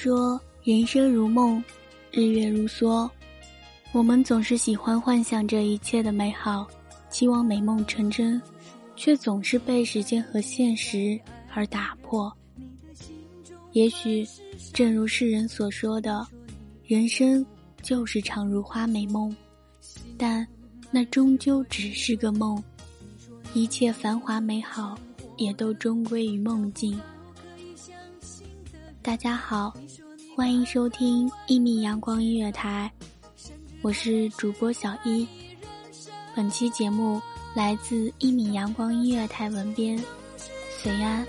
说人生如梦，日月如梭。我们总是喜欢幻想着一切的美好，期望美梦成真，却总是被时间和现实而打破。也许，正如世人所说的，人生就是场如花美梦，但那终究只是个梦，一切繁华美好也都终归于梦境。大家好，欢迎收听一米阳光音乐台，我是主播小一。本期节目来自一米阳光音乐台文编隋安。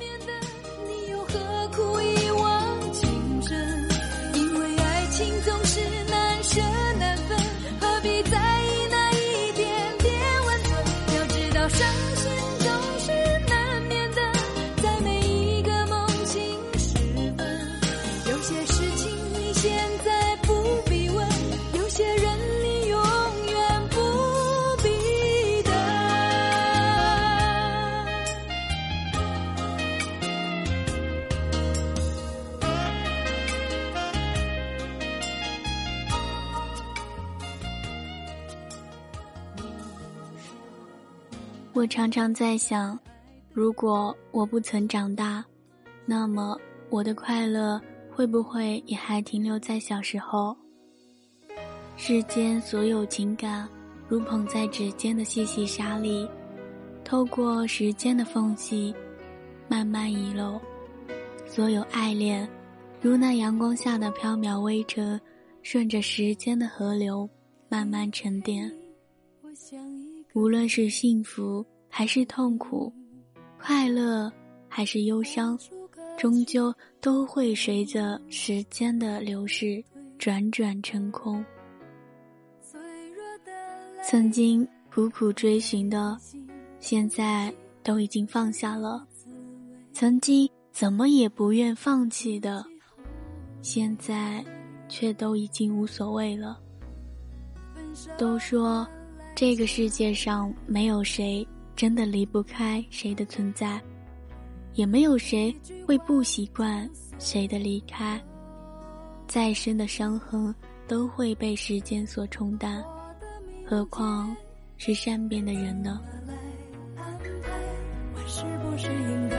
我常常在想，如果我不曾长大，那么我的快乐会不会也还停留在小时候？世间所有情感，如捧在指尖的细细沙粒，透过时间的缝隙，慢慢遗漏。所有爱恋，如那阳光下的飘渺微尘，顺着时间的河流，慢慢沉淀。无论是幸福还是痛苦，快乐还是忧伤，终究都会随着时间的流逝转转成空。曾经苦苦追寻的，现在都已经放下了；曾经怎么也不愿放弃的，现在却都已经无所谓了。都说。这个世界上没有谁真的离不开谁的存在，也没有谁会不习惯谁的离开。再深的伤痕都会被时间所冲淡，何况是善变的人呢？是不是应该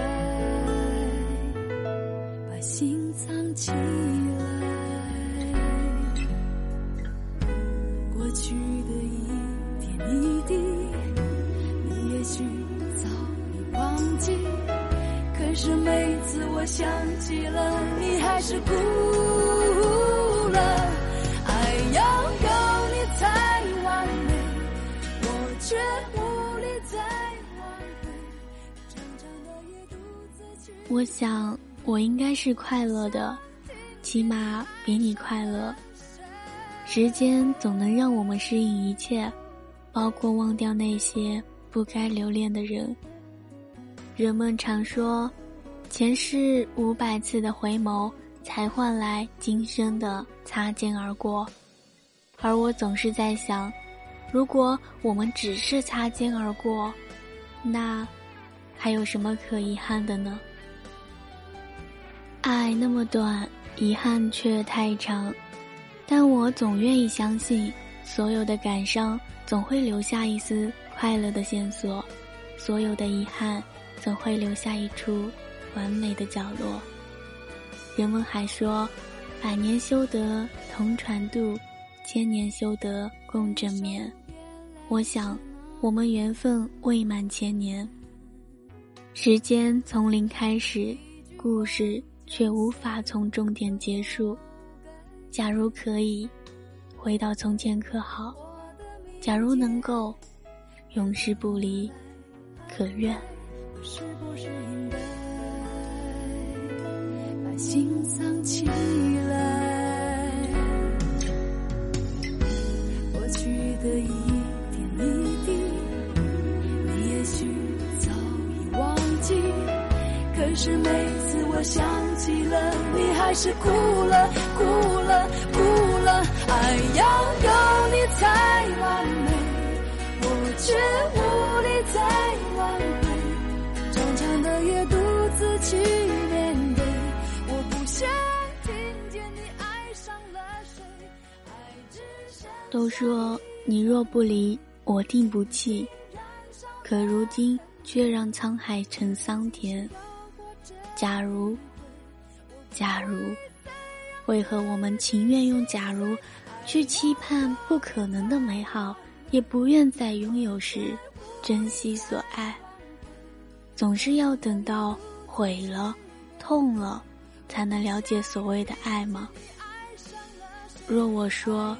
把心藏起来？过去的一滴，你也许早已忘记，可是每次我想起了，你还是哭了。爱要有你才完美，我却无力再挽回。长长的夜独自去我想，我应该是快乐的，起码比你快乐。时间总能让我们适应一切，包括忘掉那些不该留恋的人。人们常说，前世五百次的回眸，才换来今生的擦肩而过。而我总是在想，如果我们只是擦肩而过，那还有什么可遗憾的呢？爱那么短，遗憾却太长。但我总愿意相信，所有的感伤总会留下一丝快乐的线索，所有的遗憾总会留下一处完美的角落。人们还说，百年修得同船渡，千年修得共枕眠。我想，我们缘分未满千年。时间从零开始，故事。却无法从终点结束。假如可以回到从前，可好？假如能够永世不离，可愿？是不是应该把心藏起来？过去的是每次我想起了你，还是哭了，哭了，哭了。爱要有你才完美，我却无力再挽回。长长的夜独自去面对，我不想听见你爱上了谁。爱只都说你若不离，我定不弃。可如今却让沧海成桑田。假如，假如，为何我们情愿用“假如”去期盼不可能的美好，也不愿在拥有时珍惜所爱？总是要等到毁了、痛了，才能了解所谓的爱吗？若我说，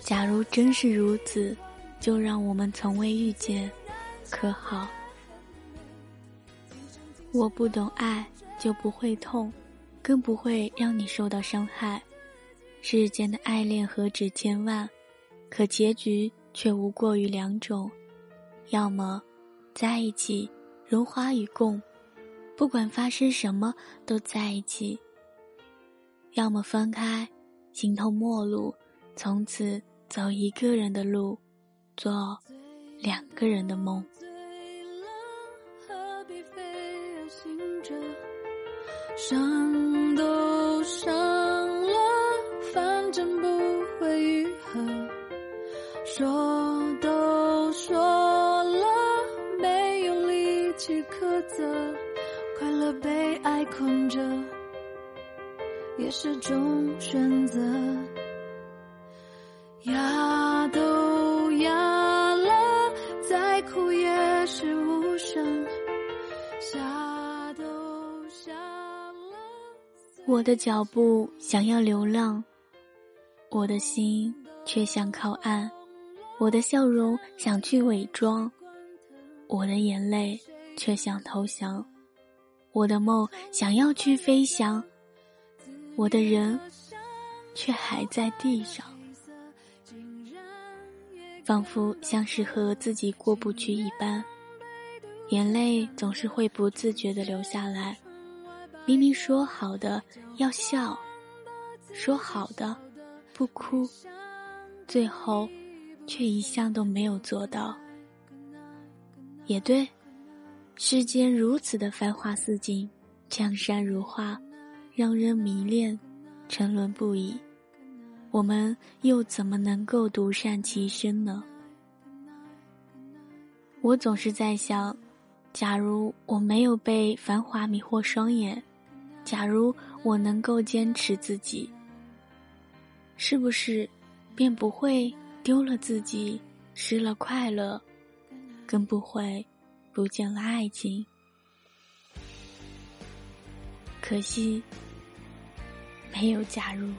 假如真是如此，就让我们从未遇见，可好？我不懂爱。就不会痛，更不会让你受到伤害。世间的爱恋何止千万，可结局却无过于两种：要么在一起，荣华与共，不管发生什么都在一起；要么分开，形同陌路，从此走一个人的路，做两个人的梦。伤都伤了，反正不会愈合。说都说了，没有力气苛责。快乐被爱困着，也是种选择。哑都哑了，再哭也是无声。我的脚步想要流浪，我的心却想靠岸，我的笑容想去伪装，我的眼泪却想投降，我的梦想要去飞翔，我的人却还在地上，仿佛像是和自己过不去一般，眼泪总是会不自觉的流下来。明明说好的要笑，说好的不哭，最后却一项都没有做到。也对，世间如此的繁华似锦，江山如画，让人迷恋，沉沦不已。我们又怎么能够独善其身呢？我总是在想，假如我没有被繁华迷惑双眼。假如我能够坚持自己，是不是便不会丢了自己，失了快乐，更不会不见了爱情？可惜没有假如。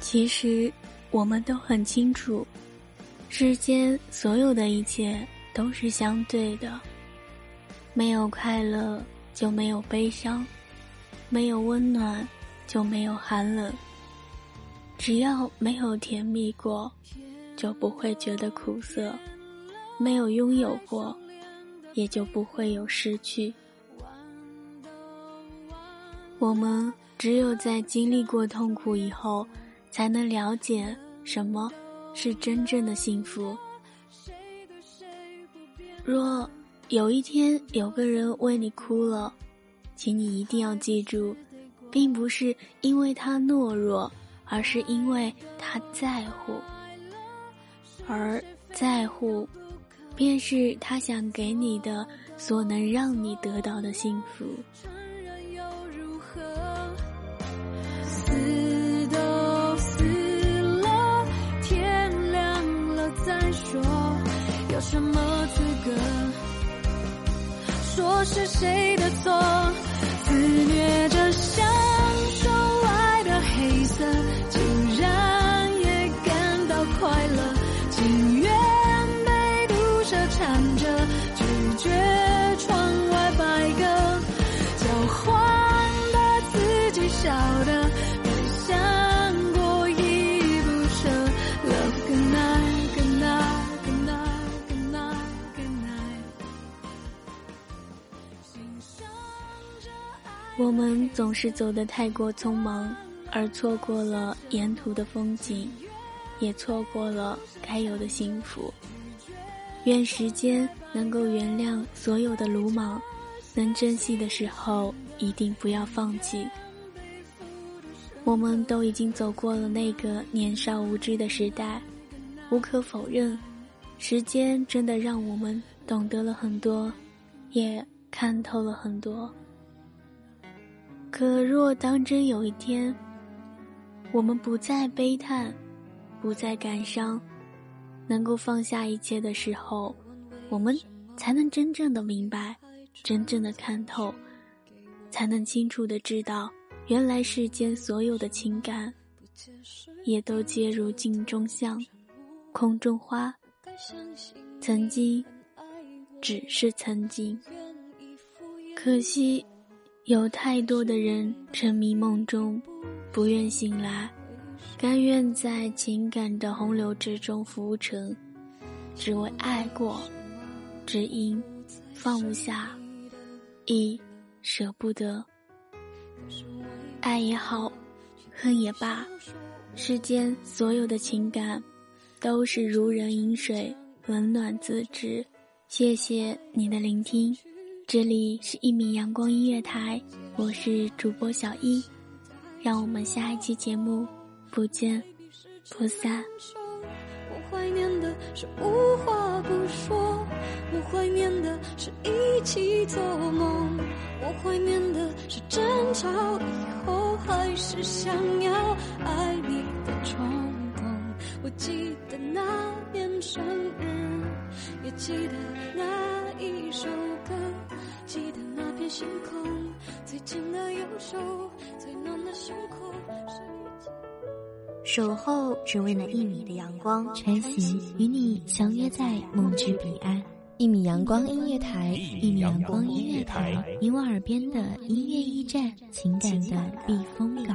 其实我们都很清楚，世间所有的一切。都是相对的，没有快乐就没有悲伤，没有温暖，就没有寒冷。只要没有甜蜜过，就不会觉得苦涩；没有拥有过，也就不会有失去。我们只有在经历过痛苦以后，才能了解什么是真正的幸福。若有一天有个人为你哭了，请你一定要记住，并不是因为他懦弱，而是因为他在乎，而在乎，便是他想给你的所能让你得到的幸福。是谁的错？肆虐着我们总是走得太过匆忙，而错过了沿途的风景，也错过了该有的幸福。愿时间能够原谅所有的鲁莽，能珍惜的时候一定不要放弃。我们都已经走过了那个年少无知的时代，无可否认，时间真的让我们懂得了很多，也看透了很多。可若当真有一天，我们不再悲叹，不再感伤，能够放下一切的时候，我们才能真正的明白，真正的看透，才能清楚的知道，原来世间所有的情感，也都皆如镜中香，空中花，曾经，只是曾经。可惜。有太多的人沉迷梦中，不愿醒来，甘愿在情感的洪流之中浮沉，只为爱过，只因放不下，亦舍不得。爱也好，恨也罢，世间所有的情感，都是如人饮水，冷暖自知。谢谢你的聆听。这里是一米阳光音乐台，我是主播小一，让我们下一期节目不见不散。我怀念的是无话不说，我怀念的是一起做梦，我怀念的是争吵以后还是想要爱你的冲动。我记得那年生日，也记得那一首歌。记得那片星空，最近的右手，最暖的胸口。守候只为那一米的阳光，晨曦与你相约在梦之彼岸。一米阳光音乐台，一米阳光音乐台，你我耳边的音乐驿站，情感的避风港。